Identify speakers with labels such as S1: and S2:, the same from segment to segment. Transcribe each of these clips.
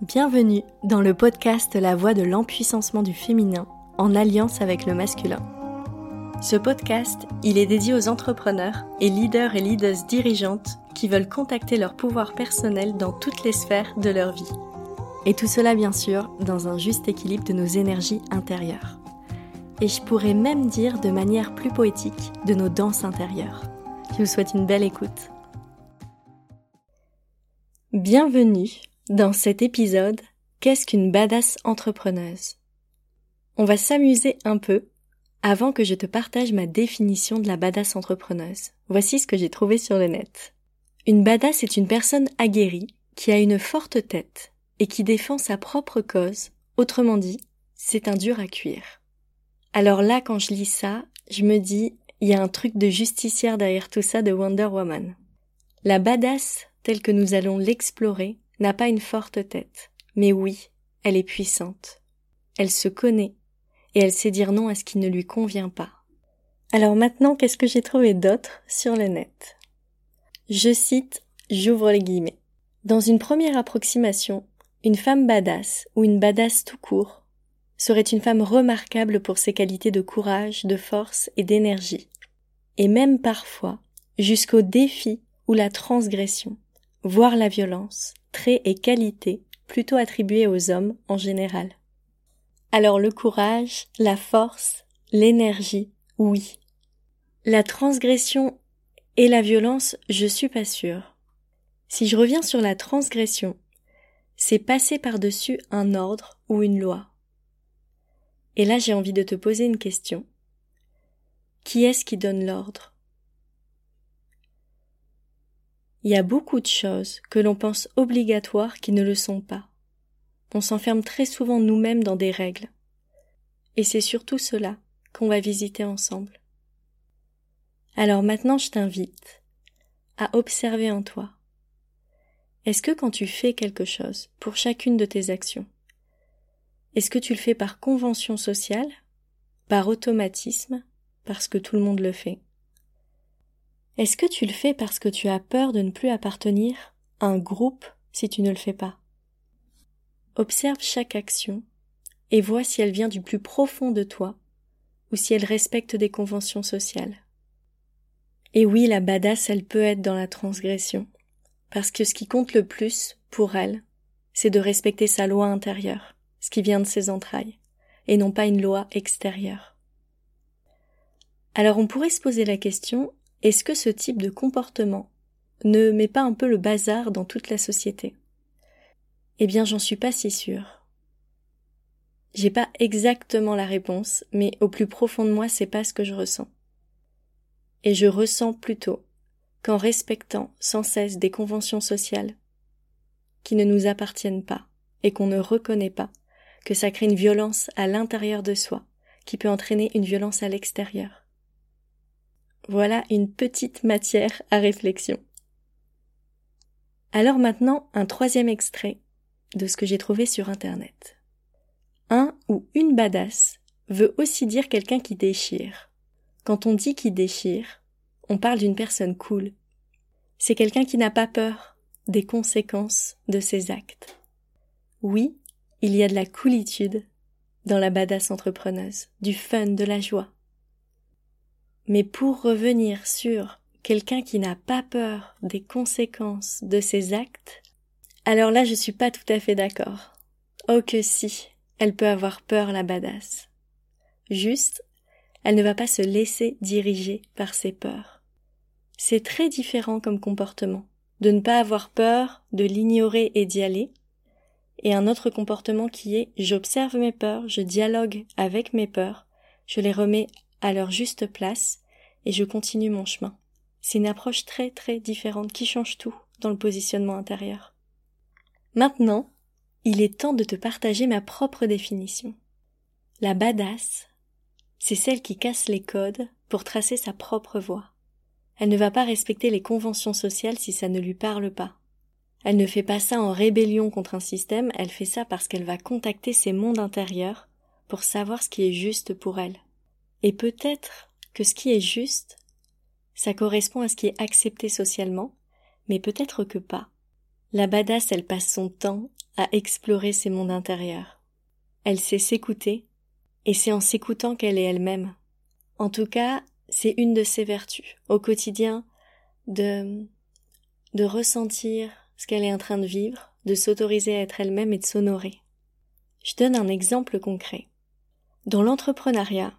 S1: Bienvenue dans le podcast La voix de l'empuissancement du féminin en alliance avec le masculin. Ce podcast, il est dédié aux entrepreneurs et leaders et leaders dirigeantes qui veulent contacter leur pouvoir personnel dans toutes les sphères de leur vie. Et tout cela bien sûr dans un juste équilibre de nos énergies intérieures. Et je pourrais même dire de manière plus poétique de nos danses intérieures. Je vous souhaite une belle écoute. Bienvenue dans cet épisode, qu'est-ce qu'une badass entrepreneuse? On va s'amuser un peu avant que je te partage ma définition de la badass entrepreneuse. Voici ce que j'ai trouvé sur le net. Une badass est une personne aguerrie qui a une forte tête et qui défend sa propre cause. Autrement dit, c'est un dur à cuire. Alors là, quand je lis ça, je me dis, il y a un truc de justicière derrière tout ça de Wonder Woman. La badass, telle que nous allons l'explorer, n'a pas une forte tête, mais oui, elle est puissante. Elle se connaît, et elle sait dire non à ce qui ne lui convient pas. Alors maintenant, qu'est-ce que j'ai trouvé d'autre sur le net? Je cite, j'ouvre les guillemets. Dans une première approximation, une femme badass, ou une badass tout court, serait une femme remarquable pour ses qualités de courage, de force et d'énergie, et même parfois jusqu'au défi ou la transgression, voire la violence, traits et qualités plutôt attribués aux hommes en général. Alors le courage, la force, l'énergie, oui. La transgression et la violence, je suis pas sûre. Si je reviens sur la transgression, c'est passer par-dessus un ordre ou une loi. Et là j'ai envie de te poser une question. Qui est-ce qui donne l'ordre? Il y a beaucoup de choses que l'on pense obligatoires qui ne le sont pas. On s'enferme très souvent nous-mêmes dans des règles. Et c'est surtout cela qu'on va visiter ensemble. Alors maintenant je t'invite à observer en toi. Est-ce que quand tu fais quelque chose pour chacune de tes actions, est-ce que tu le fais par convention sociale, par automatisme, parce que tout le monde le fait? Est-ce que tu le fais parce que tu as peur de ne plus appartenir à un groupe si tu ne le fais pas? Observe chaque action et vois si elle vient du plus profond de toi ou si elle respecte des conventions sociales. Et oui, la badass, elle peut être dans la transgression, parce que ce qui compte le plus pour elle, c'est de respecter sa loi intérieure, ce qui vient de ses entrailles, et non pas une loi extérieure. Alors on pourrait se poser la question, est-ce que ce type de comportement ne met pas un peu le bazar dans toute la société? Eh bien, j'en suis pas si sûre. J'ai pas exactement la réponse, mais au plus profond de moi, c'est pas ce que je ressens. Et je ressens plutôt qu'en respectant sans cesse des conventions sociales qui ne nous appartiennent pas et qu'on ne reconnaît pas, que ça crée une violence à l'intérieur de soi, qui peut entraîner une violence à l'extérieur. Voilà une petite matière à réflexion. Alors maintenant, un troisième extrait de ce que j'ai trouvé sur Internet. Un ou une badass veut aussi dire quelqu'un qui déchire. Quand on dit qui déchire, on parle d'une personne cool. C'est quelqu'un qui n'a pas peur des conséquences de ses actes. Oui, il y a de la coolitude dans la badass entrepreneuse, du fun, de la joie. Mais pour revenir sur quelqu'un qui n'a pas peur des conséquences de ses actes, alors là je suis pas tout à fait d'accord. Oh que si, elle peut avoir peur la badass. Juste, elle ne va pas se laisser diriger par ses peurs. C'est très différent comme comportement. De ne pas avoir peur, de l'ignorer et d'y aller, et un autre comportement qui est j'observe mes peurs, je dialogue avec mes peurs, je les remets à leur juste place et je continue mon chemin. C'est une approche très très différente qui change tout dans le positionnement intérieur. Maintenant, il est temps de te partager ma propre définition. La badass, c'est celle qui casse les codes pour tracer sa propre voie. Elle ne va pas respecter les conventions sociales si ça ne lui parle pas. Elle ne fait pas ça en rébellion contre un système, elle fait ça parce qu'elle va contacter ses mondes intérieurs pour savoir ce qui est juste pour elle. Et peut-être que ce qui est juste, ça correspond à ce qui est accepté socialement, mais peut-être que pas. La badass, elle passe son temps à explorer ses mondes intérieurs. Elle sait s'écouter, et c'est en s'écoutant qu'elle est elle-même. En tout cas, c'est une de ses vertus au quotidien de de ressentir ce qu'elle est en train de vivre, de s'autoriser à être elle-même et de s'honorer. Je donne un exemple concret. Dans l'entrepreneuriat,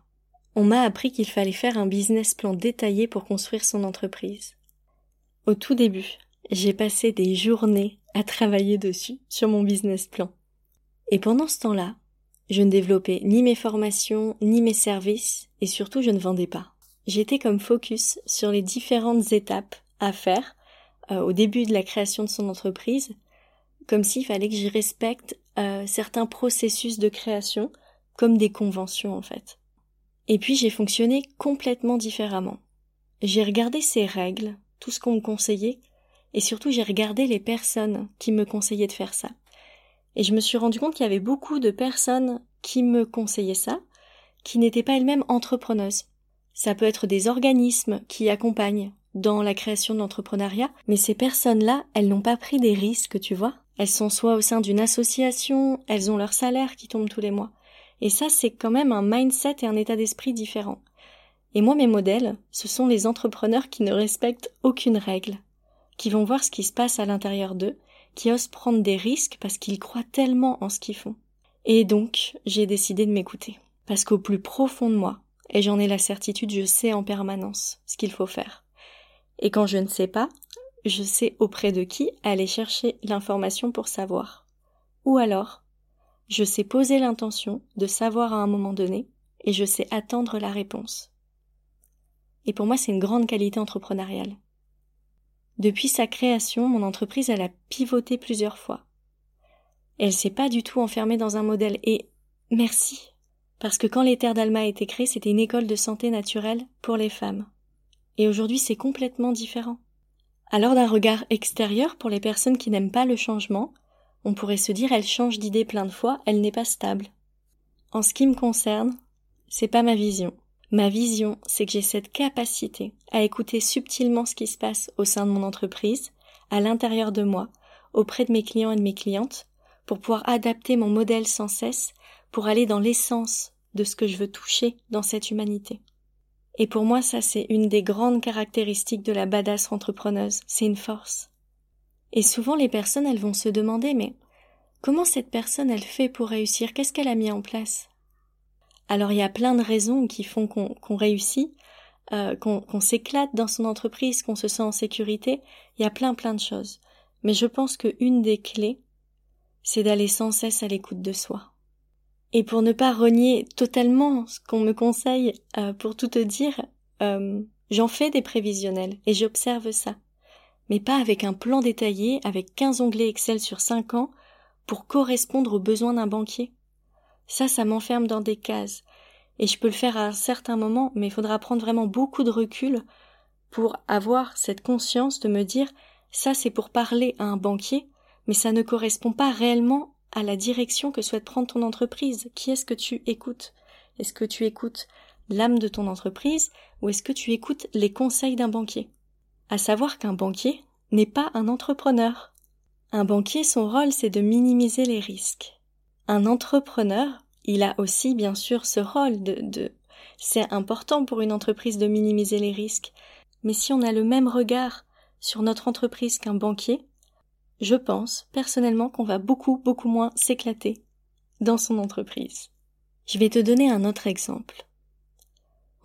S1: on m'a appris qu'il fallait faire un business plan détaillé pour construire son entreprise. Au tout début, j'ai passé des journées à travailler dessus, sur mon business plan. Et pendant ce temps-là, je ne développais ni mes formations, ni mes services, et surtout je ne vendais pas. J'étais comme focus sur les différentes étapes à faire euh, au début de la création de son entreprise, comme s'il fallait que j'y respecte euh, certains processus de création, comme des conventions en fait. Et puis j'ai fonctionné complètement différemment. J'ai regardé ces règles, tout ce qu'on me conseillait, et surtout j'ai regardé les personnes qui me conseillaient de faire ça. Et je me suis rendu compte qu'il y avait beaucoup de personnes qui me conseillaient ça, qui n'étaient pas elles-mêmes entrepreneuses. Ça peut être des organismes qui accompagnent dans la création de l'entrepreneuriat, mais ces personnes-là, elles n'ont pas pris des risques, tu vois. Elles sont soit au sein d'une association, elles ont leur salaire qui tombe tous les mois. Et ça, c'est quand même un mindset et un état d'esprit différent. Et moi, mes modèles, ce sont les entrepreneurs qui ne respectent aucune règle, qui vont voir ce qui se passe à l'intérieur d'eux, qui osent prendre des risques parce qu'ils croient tellement en ce qu'ils font. Et donc, j'ai décidé de m'écouter. Parce qu'au plus profond de moi, et j'en ai la certitude, je sais en permanence ce qu'il faut faire. Et quand je ne sais pas, je sais auprès de qui aller chercher l'information pour savoir. Ou alors, je sais poser l'intention de savoir à un moment donné, et je sais attendre la réponse. Et pour moi, c'est une grande qualité entrepreneuriale. Depuis sa création, mon entreprise, elle a pivoté plusieurs fois. Elle s'est pas du tout enfermée dans un modèle, et merci. Parce que quand les d'Alma a été créée, c'était une école de santé naturelle pour les femmes. Et aujourd'hui, c'est complètement différent. Alors d'un regard extérieur, pour les personnes qui n'aiment pas le changement, on pourrait se dire elle change d'idée plein de fois, elle n'est pas stable. En ce qui me concerne, c'est pas ma vision. Ma vision, c'est que j'ai cette capacité à écouter subtilement ce qui se passe au sein de mon entreprise, à l'intérieur de moi, auprès de mes clients et de mes clientes, pour pouvoir adapter mon modèle sans cesse, pour aller dans l'essence de ce que je veux toucher dans cette humanité. Et pour moi, ça, c'est une des grandes caractéristiques de la badass entrepreneuse. C'est une force. Et souvent, les personnes, elles vont se demander, mais comment cette personne, elle fait pour réussir? Qu'est-ce qu'elle a mis en place? Alors, il y a plein de raisons qui font qu'on réussit, euh, qu'on s'éclate dans son entreprise, qu'on se sent en sécurité. Il y a plein, plein de choses. Mais je pense qu'une des clés, c'est d'aller sans cesse à l'écoute de soi. Et pour ne pas renier totalement ce qu'on me conseille, euh, pour tout te dire, euh, j'en fais des prévisionnels et j'observe ça. Mais pas avec un plan détaillé, avec 15 onglets Excel sur 5 ans, pour correspondre aux besoins d'un banquier. Ça, ça m'enferme dans des cases. Et je peux le faire à un certain moment, mais il faudra prendre vraiment beaucoup de recul pour avoir cette conscience de me dire ça c'est pour parler à un banquier, mais ça ne correspond pas réellement à la direction que souhaite prendre ton entreprise. Qui est-ce que tu écoutes? Est-ce que tu écoutes l'âme de ton entreprise ou est-ce que tu écoutes les conseils d'un banquier? À savoir qu'un banquier n'est pas un entrepreneur. Un banquier, son rôle, c'est de minimiser les risques. Un entrepreneur, il a aussi bien sûr ce rôle de, c'est important pour une entreprise de minimiser les risques. Mais si on a le même regard sur notre entreprise qu'un banquier, je pense personnellement qu'on va beaucoup, beaucoup moins s'éclater dans son entreprise. Je vais te donner un autre exemple.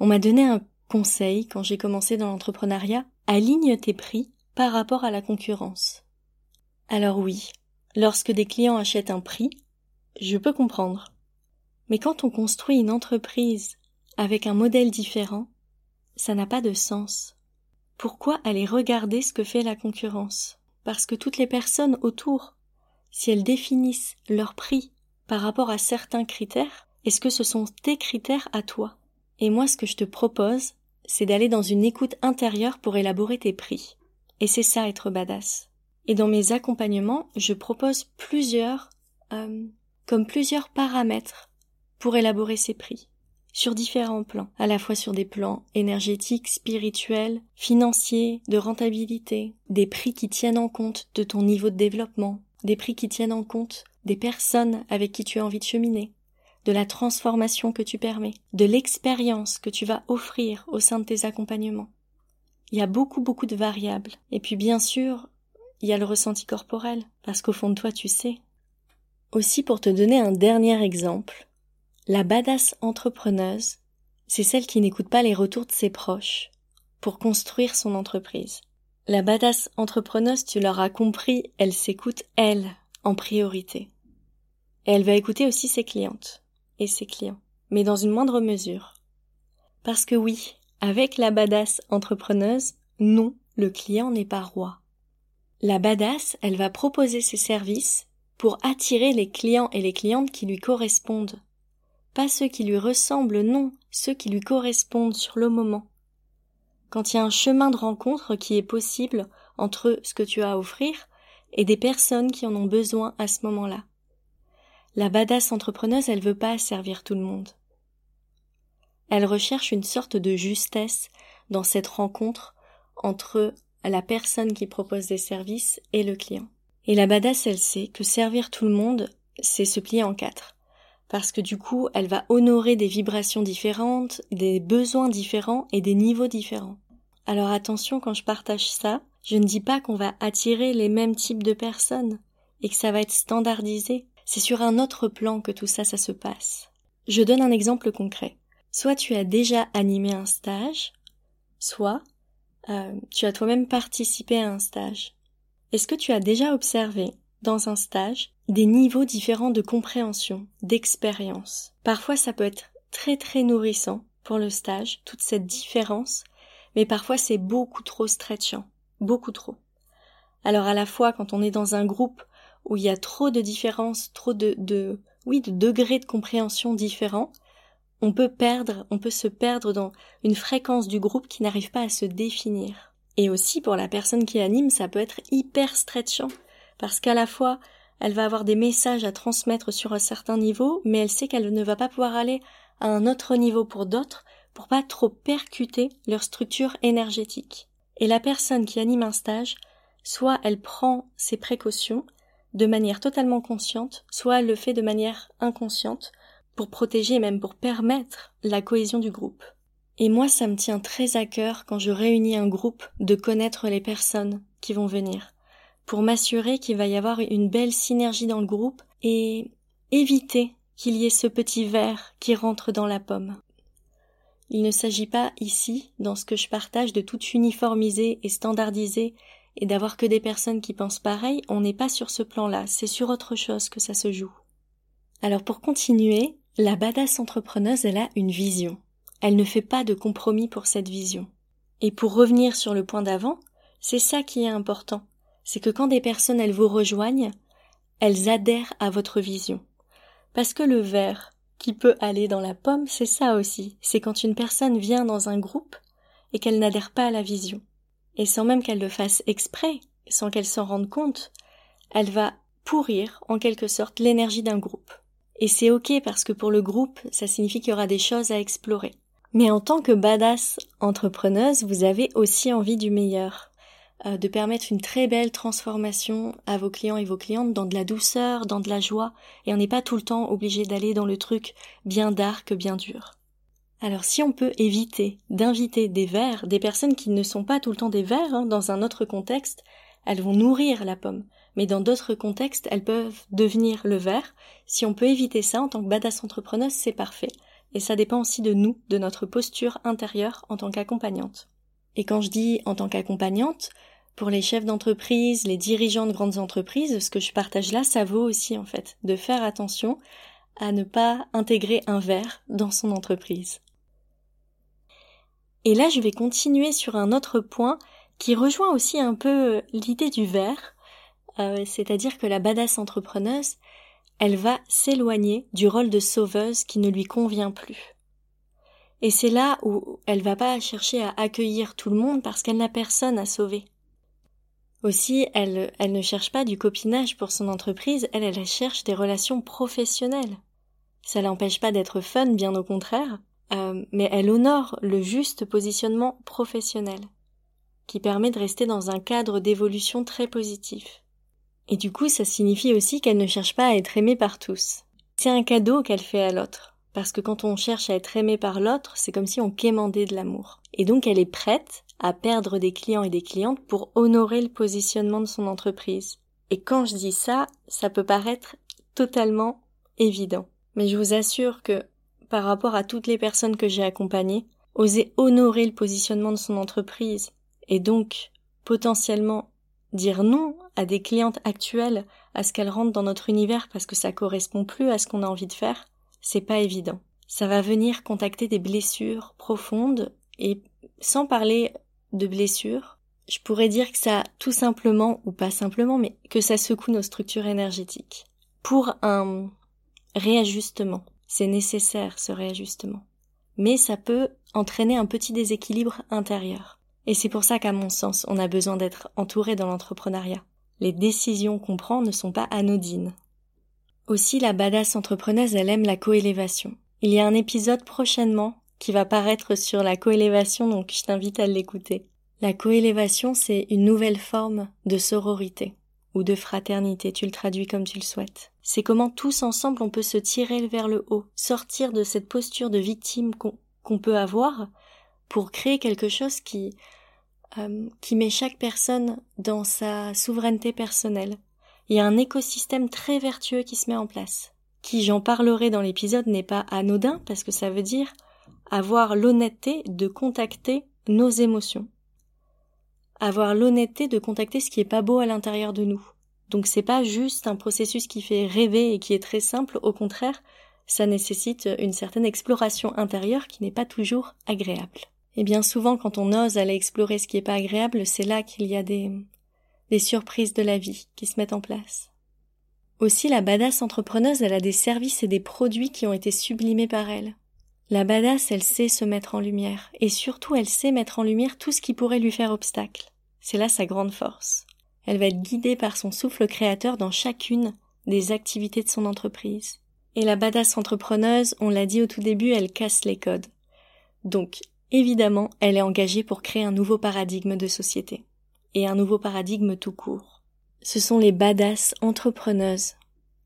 S1: On m'a donné un conseil quand j'ai commencé dans l'entrepreneuriat, aligne tes prix par rapport à la concurrence. Alors oui, lorsque des clients achètent un prix, je peux comprendre. Mais quand on construit une entreprise avec un modèle différent, ça n'a pas de sens. Pourquoi aller regarder ce que fait la concurrence? Parce que toutes les personnes autour, si elles définissent leur prix par rapport à certains critères, est-ce que ce sont tes critères à toi? Et moi, ce que je te propose, c'est d'aller dans une écoute intérieure pour élaborer tes prix. Et c'est ça être badass. Et dans mes accompagnements, je propose plusieurs, euh, comme plusieurs paramètres pour élaborer ces prix sur différents plans, à la fois sur des plans énergétiques, spirituels, financiers, de rentabilité, des prix qui tiennent en compte de ton niveau de développement, des prix qui tiennent en compte des personnes avec qui tu as envie de cheminer, de la transformation que tu permets, de l'expérience que tu vas offrir au sein de tes accompagnements. Il y a beaucoup beaucoup de variables. Et puis bien sûr, il y a le ressenti corporel, parce qu'au fond de toi tu sais. Aussi pour te donner un dernier exemple, la badass entrepreneuse, c'est celle qui n'écoute pas les retours de ses proches pour construire son entreprise. La badass entrepreneuse, tu l'auras compris, elle s'écoute elle en priorité. Et elle va écouter aussi ses clientes et ses clients, mais dans une moindre mesure. Parce que oui, avec la badass entrepreneuse, non, le client n'est pas roi. La badass, elle va proposer ses services pour attirer les clients et les clientes qui lui correspondent. Pas ceux qui lui ressemblent, non, ceux qui lui correspondent sur le moment. Quand il y a un chemin de rencontre qui est possible entre ce que tu as à offrir et des personnes qui en ont besoin à ce moment-là. La badass entrepreneuse, elle veut pas servir tout le monde. Elle recherche une sorte de justesse dans cette rencontre entre la personne qui propose des services et le client. Et la badass, elle sait que servir tout le monde, c'est se plier en quatre. Parce que du coup, elle va honorer des vibrations différentes, des besoins différents et des niveaux différents. Alors attention quand je partage ça, je ne dis pas qu'on va attirer les mêmes types de personnes et que ça va être standardisé. C'est sur un autre plan que tout ça, ça se passe. Je donne un exemple concret. Soit tu as déjà animé un stage, soit euh, tu as toi-même participé à un stage. Est-ce que tu as déjà observé dans un stage des niveaux différents de compréhension, d'expérience? Parfois ça peut être très très nourrissant pour le stage, toute cette différence, mais parfois c'est beaucoup trop stretchant, beaucoup trop. Alors à la fois quand on est dans un groupe où il y a trop de différences, trop de, de oui, de degrés de compréhension différents, on peut perdre, on peut se perdre dans une fréquence du groupe qui n'arrive pas à se définir. Et aussi pour la personne qui anime, ça peut être hyper stretchant, parce qu'à la fois, elle va avoir des messages à transmettre sur un certain niveau, mais elle sait qu'elle ne va pas pouvoir aller à un autre niveau pour d'autres, pour pas trop percuter leur structure énergétique. Et la personne qui anime un stage, soit elle prend ses précautions, de manière totalement consciente, soit elle le fait de manière inconsciente, pour protéger et même pour permettre la cohésion du groupe. Et moi, ça me tient très à cœur quand je réunis un groupe de connaître les personnes qui vont venir, pour m'assurer qu'il va y avoir une belle synergie dans le groupe et éviter qu'il y ait ce petit verre qui rentre dans la pomme. Il ne s'agit pas ici, dans ce que je partage, de tout uniformiser et standardiser et d'avoir que des personnes qui pensent pareil, on n'est pas sur ce plan-là, c'est sur autre chose que ça se joue. Alors pour continuer, la badass entrepreneuse, elle a une vision. Elle ne fait pas de compromis pour cette vision. Et pour revenir sur le point d'avant, c'est ça qui est important. C'est que quand des personnes, elles vous rejoignent, elles adhèrent à votre vision. Parce que le verre qui peut aller dans la pomme, c'est ça aussi. C'est quand une personne vient dans un groupe et qu'elle n'adhère pas à la vision et sans même qu'elle le fasse exprès, sans qu'elle s'en rende compte, elle va pourrir en quelque sorte l'énergie d'un groupe. Et c'est ok parce que pour le groupe, ça signifie qu'il y aura des choses à explorer. Mais en tant que badass entrepreneuse, vous avez aussi envie du meilleur, euh, de permettre une très belle transformation à vos clients et vos clientes dans de la douceur, dans de la joie, et on n'est pas tout le temps obligé d'aller dans le truc bien dark, bien dur. Alors si on peut éviter d'inviter des vers, des personnes qui ne sont pas tout le temps des vers, hein, dans un autre contexte, elles vont nourrir la pomme. Mais dans d'autres contextes, elles peuvent devenir le verre. Si on peut éviter ça en tant que badass entrepreneuse, c'est parfait. Et ça dépend aussi de nous, de notre posture intérieure en tant qu'accompagnante. Et quand je dis en tant qu'accompagnante, pour les chefs d'entreprise, les dirigeants de grandes entreprises, ce que je partage là, ça vaut aussi en fait, de faire attention à ne pas intégrer un verre dans son entreprise. Et là, je vais continuer sur un autre point qui rejoint aussi un peu l'idée du verre, euh, c'est-à-dire que la badass entrepreneuse, elle va s'éloigner du rôle de sauveuse qui ne lui convient plus. Et c'est là où elle va pas chercher à accueillir tout le monde parce qu'elle n'a personne à sauver. Aussi, elle, elle ne cherche pas du copinage pour son entreprise, elle, elle cherche des relations professionnelles. Ça l'empêche pas d'être fun, bien au contraire, euh, mais elle honore le juste positionnement professionnel, qui permet de rester dans un cadre d'évolution très positif. Et du coup, ça signifie aussi qu'elle ne cherche pas à être aimée par tous. C'est un cadeau qu'elle fait à l'autre. Parce que quand on cherche à être aimé par l'autre, c'est comme si on quémandait de l'amour. Et donc elle est prête à perdre des clients et des clientes pour honorer le positionnement de son entreprise. Et quand je dis ça, ça peut paraître totalement évident. Mais je vous assure que par rapport à toutes les personnes que j'ai accompagnées, oser honorer le positionnement de son entreprise et donc potentiellement dire non à des clientes actuelles à ce qu'elles rentrent dans notre univers parce que ça correspond plus à ce qu'on a envie de faire, c'est pas évident. Ça va venir contacter des blessures profondes et sans parler de blessures, je pourrais dire que ça tout simplement ou pas simplement mais que ça secoue nos structures énergétiques. Pour un réajustement, c'est nécessaire ce réajustement. Mais ça peut entraîner un petit déséquilibre intérieur. Et c'est pour ça qu'à mon sens, on a besoin d'être entouré dans l'entrepreneuriat. Les décisions qu'on prend ne sont pas anodines. Aussi, la badass entrepreneuse, elle aime la coélévation. Il y a un épisode prochainement qui va paraître sur la coélévation, donc je t'invite à l'écouter. La coélévation, c'est une nouvelle forme de sororité ou de fraternité, tu le traduis comme tu le souhaites. C'est comment tous ensemble on peut se tirer vers le haut, sortir de cette posture de victime qu'on peut avoir pour créer quelque chose qui, euh, qui met chaque personne dans sa souveraineté personnelle. Il y a un écosystème très vertueux qui se met en place, qui, j'en parlerai dans l'épisode, n'est pas anodin parce que ça veut dire avoir l'honnêteté de contacter nos émotions. Avoir l'honnêteté de contacter ce qui est pas beau à l'intérieur de nous. Donc c'est pas juste un processus qui fait rêver et qui est très simple, au contraire, ça nécessite une certaine exploration intérieure qui n'est pas toujours agréable. Et bien souvent, quand on ose aller explorer ce qui n'est pas agréable, c'est là qu'il y a des, des surprises de la vie qui se mettent en place. Aussi, la badass entrepreneuse, elle a des services et des produits qui ont été sublimés par elle. La badass, elle sait se mettre en lumière, et surtout elle sait mettre en lumière tout ce qui pourrait lui faire obstacle. C'est là sa grande force. Elle va être guidée par son souffle créateur dans chacune des activités de son entreprise. Et la badass entrepreneuse, on l'a dit au tout début, elle casse les codes. Donc, Évidemment, elle est engagée pour créer un nouveau paradigme de société. Et un nouveau paradigme tout court. Ce sont les badass entrepreneuses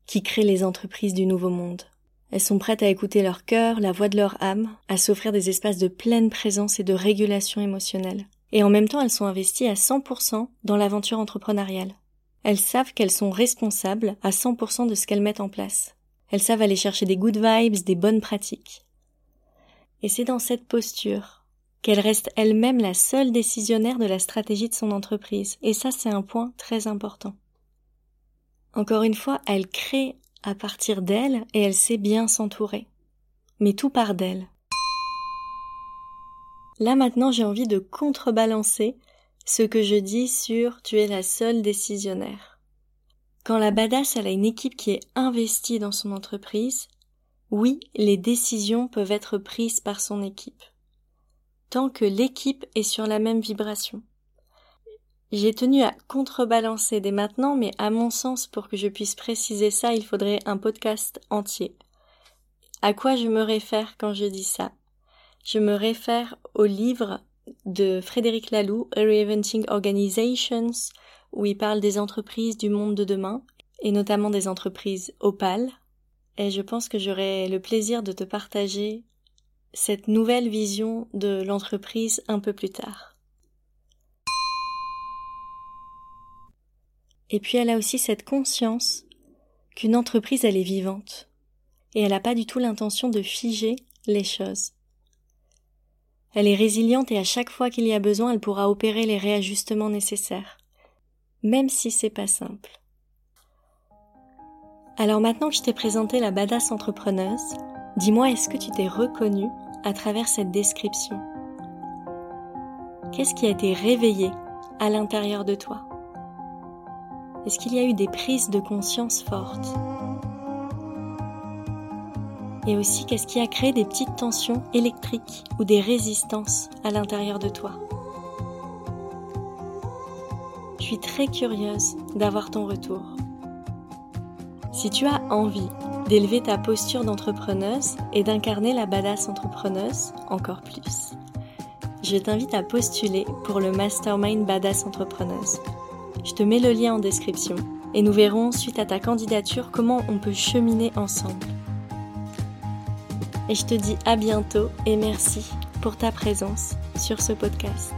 S1: qui créent les entreprises du nouveau monde. Elles sont prêtes à écouter leur cœur, la voix de leur âme, à s'offrir des espaces de pleine présence et de régulation émotionnelle. Et en même temps, elles sont investies à 100% dans l'aventure entrepreneuriale. Elles savent qu'elles sont responsables à 100% de ce qu'elles mettent en place. Elles savent aller chercher des good vibes, des bonnes pratiques. Et c'est dans cette posture qu'elle reste elle-même la seule décisionnaire de la stratégie de son entreprise. Et ça, c'est un point très important. Encore une fois, elle crée à partir d'elle et elle sait bien s'entourer. Mais tout part d'elle. Là maintenant, j'ai envie de contrebalancer ce que je dis sur tu es la seule décisionnaire. Quand la badass elle a une équipe qui est investie dans son entreprise, oui, les décisions peuvent être prises par son équipe tant que l'équipe est sur la même vibration. J'ai tenu à contrebalancer dès maintenant, mais à mon sens, pour que je puisse préciser ça, il faudrait un podcast entier. À quoi je me réfère quand je dis ça? Je me réfère au livre de Frédéric Laloux, Reinventing Organizations, où il parle des entreprises du monde de demain, et notamment des entreprises opales. Et je pense que j'aurai le plaisir de te partager cette nouvelle vision de l'entreprise un peu plus tard. Et puis elle a aussi cette conscience qu'une entreprise elle est vivante et elle n'a pas du tout l'intention de figer les choses. Elle est résiliente et à chaque fois qu'il y a besoin, elle pourra opérer les réajustements nécessaires, même si c'est pas simple. Alors maintenant que je t'ai présenté la badass entrepreneuse, Dis-moi, est-ce que tu t'es reconnu à travers cette description? Qu'est-ce qui a été réveillé à l'intérieur de toi? Est-ce qu'il y a eu des prises de conscience fortes? Et aussi, qu'est-ce qui a créé des petites tensions électriques ou des résistances à l'intérieur de toi? Je suis très curieuse d'avoir ton retour. Si tu as envie d'élever ta posture d'entrepreneuse et d'incarner la badass entrepreneuse encore plus. Je t'invite à postuler pour le Mastermind Badass Entrepreneuse. Je te mets le lien en description et nous verrons suite à ta candidature comment on peut cheminer ensemble. Et je te dis à bientôt et merci pour ta présence sur ce podcast.